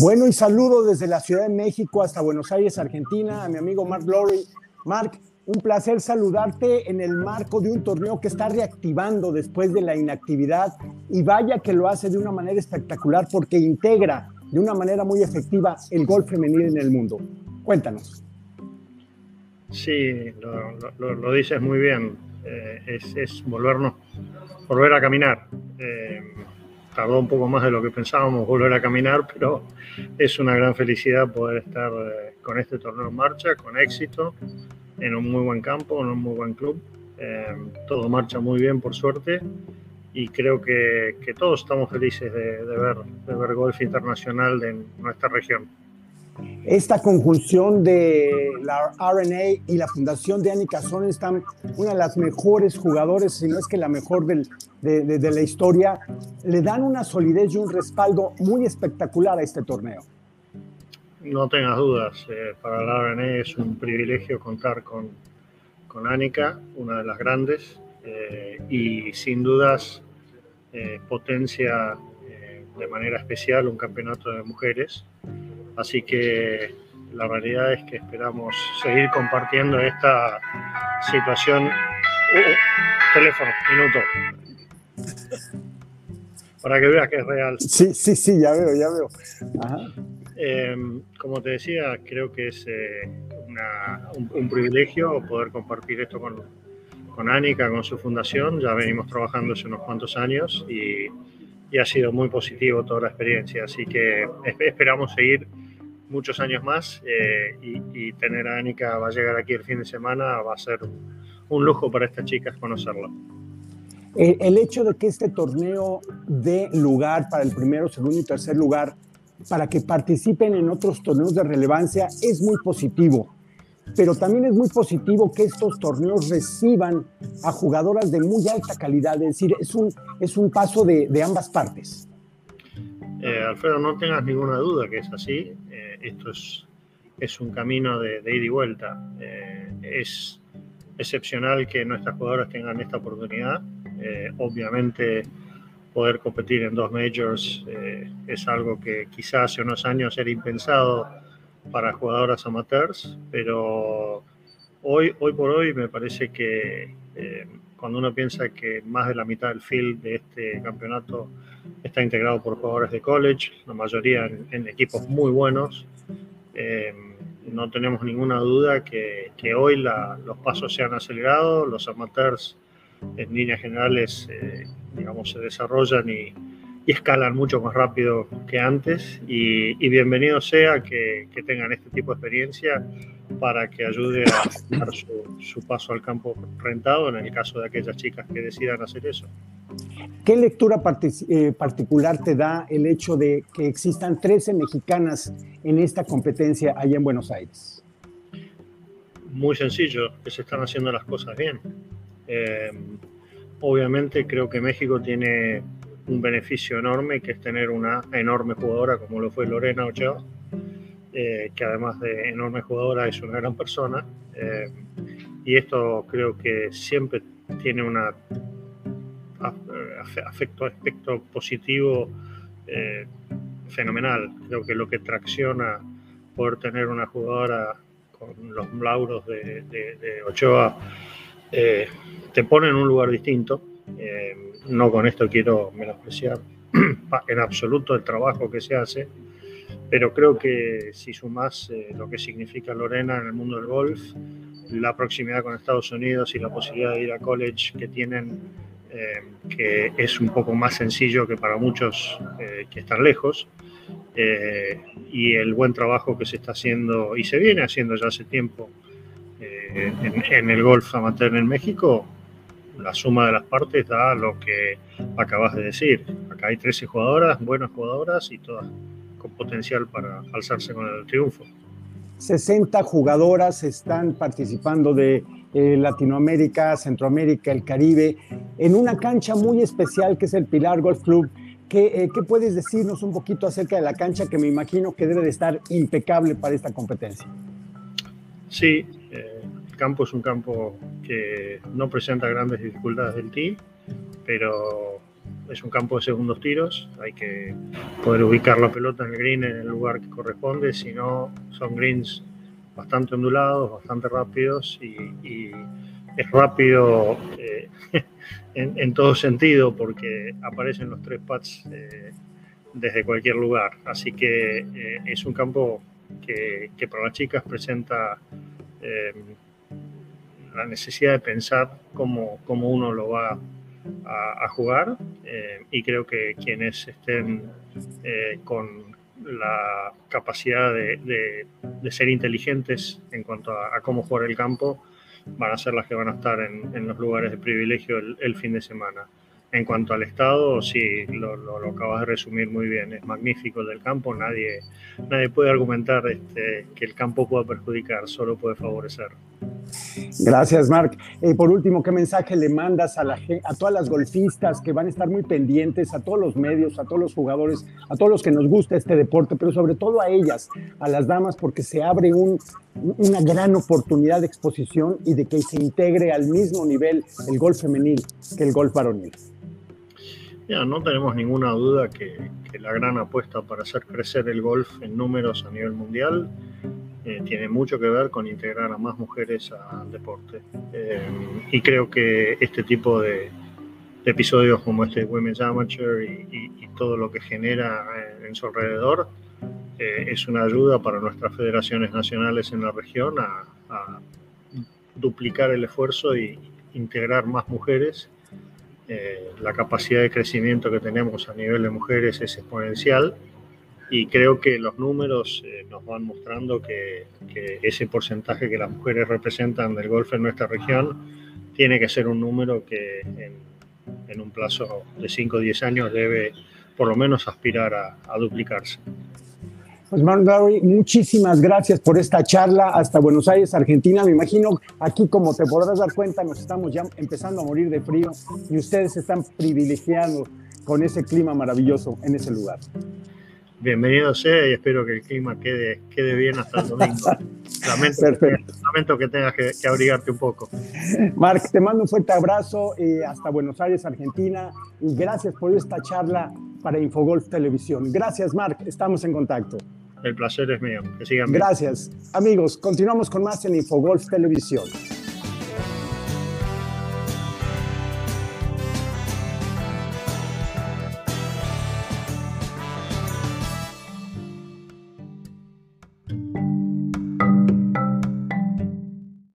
Bueno, y saludo desde la Ciudad de México hasta Buenos Aires, Argentina, a mi amigo Mark Lowry. Mark, un placer saludarte en el marco de un torneo que está reactivando después de la inactividad y vaya que lo hace de una manera espectacular porque integra de una manera muy efectiva el golf femenino en el mundo. Cuéntanos. Sí, lo, dices muy bien. Eh, es, volvernos, volver a caminar. Eh, tardó un poco más de lo que pensábamos volver a caminar, pero es una gran felicidad poder estar eh, con este torneo en marcha, con éxito, en un muy buen campo, en un muy buen club. todo marcha muy bien, por suerte, y creo que, todos estamos felices de, ver, de ver golf internacional de nuestra región. Esta conjunción de la RNA y la fundación de Annika están una de las mejores jugadores, si no es que la mejor del, de, la historia, le dan una solidez y un respaldo muy espectacular a este torneo. No tengas dudas, eh, para la RNA es un privilegio contar con, con Annika, una de las grandes, eh, y sin dudas eh, potencia de manera especial un campeonato de mujeres Así que la realidad es que esperamos seguir compartiendo esta situación. Uh, teléfono, minuto. Para que veas que es real. Sí, sí, sí, ya veo, ya veo. Em, como te decía, creo que es eh, un, privilegio poder compartir esto con, con Anika, con su fundación. Ya venimos trabajando hace unos cuantos años y, y ha sido muy positivo toda la experiencia. Así que esperamos seguir muchos años más eh, y, tener a Anika va a llegar aquí el fin de semana va a ser un lujo para estas chicas conocerla. El hecho de que este torneo dé lugar para el primero, segundo y tercer lugar, para que participen en otros torneos de relevancia, es muy positivo. Pero también es muy positivo que estos torneos reciban a jugadoras de muy alta calidad, es decir, es un, es un paso de ambas partes. Eh, Alfredo, no tengas ninguna duda que es así. Eh, esto es, es un camino de, ida y vuelta. Eh, es excepcional que nuestras jugadoras tengan esta oportunidad. obviamente, poder competir en dos majors es algo que quizás hace unos años era impensado para jugadoras amateurs, pero hoy, hoy por hoy me parece que cuando uno piensa que más de la mitad del field de este campeonato está integrado por jugadores de college, la mayoría en, equipos muy buenos. Eh, no tenemos ninguna duda que, hoy los pasos se han acelerado, los amateurs en líneas generales, eh, digamos, se desarrollan y, escalan mucho más rápido que antes y, bienvenido sea que, tengan este tipo de experiencia para que ayude a dar su paso al campo rentado en el caso de aquellas chicas que decidan hacer eso. ¿Qué lectura eh, particular te da el hecho de que existan 13 mexicanas en esta competencia allá en Buenos Aires? Muy sencillo, que se están haciendo las cosas bien. Eh, obviamente creo que México tiene un beneficio enorme, que es tener una enorme jugadora como lo fue Lorena Ochoa, eh, que además de enorme jugadora es una gran persona. y esto creo que siempre tiene una afecto, aspecto positivo eh, fenomenal. Creo que lo que tracciona poder tener una jugadora con los lauros de, Ochoa eh, te pone en un lugar distinto. Eh, no con esto quiero menospreciar en absoluto el trabajo que se hace, pero creo que si sumas lo que significa Lorena en el mundo del golf, la proximidad con Estados Unidos y la posibilidad de ir a college que tienen eh, que es un poco más sencillo que para muchos eh, que están lejos, eh, y el buen trabajo que se está haciendo y se viene haciendo ya hace tiempo en, el golf amateur en México, la suma de las partes da lo que acabas de decir. Acá hay 13 jugadoras, buenas jugadoras y todas con potencial para alzarse con el triunfo. 60 jugadoras están participando de eh, Latinoamérica, Centroamérica, el Caribe, en una cancha muy especial que es el Pilar Golf Club. ¿Qué, eh, puedes decirnos un poquito acerca de la cancha que me imagino que debe de estar impecable para esta competencia? Sí, eh, el campo es un campo que no presenta grandes dificultades del team, pero es un campo de segundos tiros, hay que poder ubicar la pelota en el green en el lugar que corresponde, si no son greens bastante ondulados, bastante rápidos y, es rápido eh, en, todo sentido porque aparecen los tres pads eh, desde cualquier lugar. Así que eh, es un campo que, para las chicas presenta la necesidad de pensar cómo, cómo uno lo va a, jugar y creo que quienes estén con la capacidad de, ser inteligentes en cuanto a, cómo jugar el campo van a ser las que van a estar en, los lugares de privilegio el, fin de semana. En cuanto al estado, sí, lo, lo, acabas de resumir muy bien. Es magnífico el del campo. Nadie, nadie puede argumentar este, que el campo pueda perjudicar, solo puede favorecer. Gracias, Marc. Eh, por último, ¿qué mensaje le mandas a, la, a todas las golfistas que van a estar muy pendientes, a todos los medios, a todos los jugadores, a todos los que nos gusta este deporte, pero sobre todo a ellas, a las damas, porque se abre un, una gran oportunidad de exposición y de que se integre al mismo nivel el golf femenil que el golf varonil? Ya, no tenemos ninguna duda que, que la gran apuesta para hacer crecer el golf en números a nivel mundial eh, tiene mucho que ver con integrar a más mujeres al deporte. Eh, y creo que este tipo de, episodios como este Women's Amateur y, todo lo que genera en, su alrededor eh, es una ayuda para nuestras federaciones nacionales en la región a, a duplicar el esfuerzo y integrar más mujeres. la capacidad de crecimiento que tenemos a nivel de mujeres es exponencial y creo que los números eh, nos van mostrando que, ese porcentaje que las mujeres representan del golf en nuestra región tiene que ser un número que en, un plazo de 5 o 10 años debe por lo menos aspirar a, duplicarse. Pues Barry, muchísimas gracias por esta charla hasta Buenos Aires, Argentina. Me imagino aquí, como te podrás dar cuenta, nos estamos ya empezando a morir de frío y ustedes están privilegiando con ese clima maravilloso en ese lugar bienvenido sea y espero que el clima quede, quede bien hasta el domingo. Lamento, que tengas que, abrigarte un poco. Marc, te mando un fuerte abrazo eh, hasta Buenos Aires, Argentina, y gracias por esta charla para Infogolf Televisión. Gracias, Marc, estamos en contacto. El placer es mío. Que sigan Gracias. Amigos, continuamos con más en Infogolf Televisión.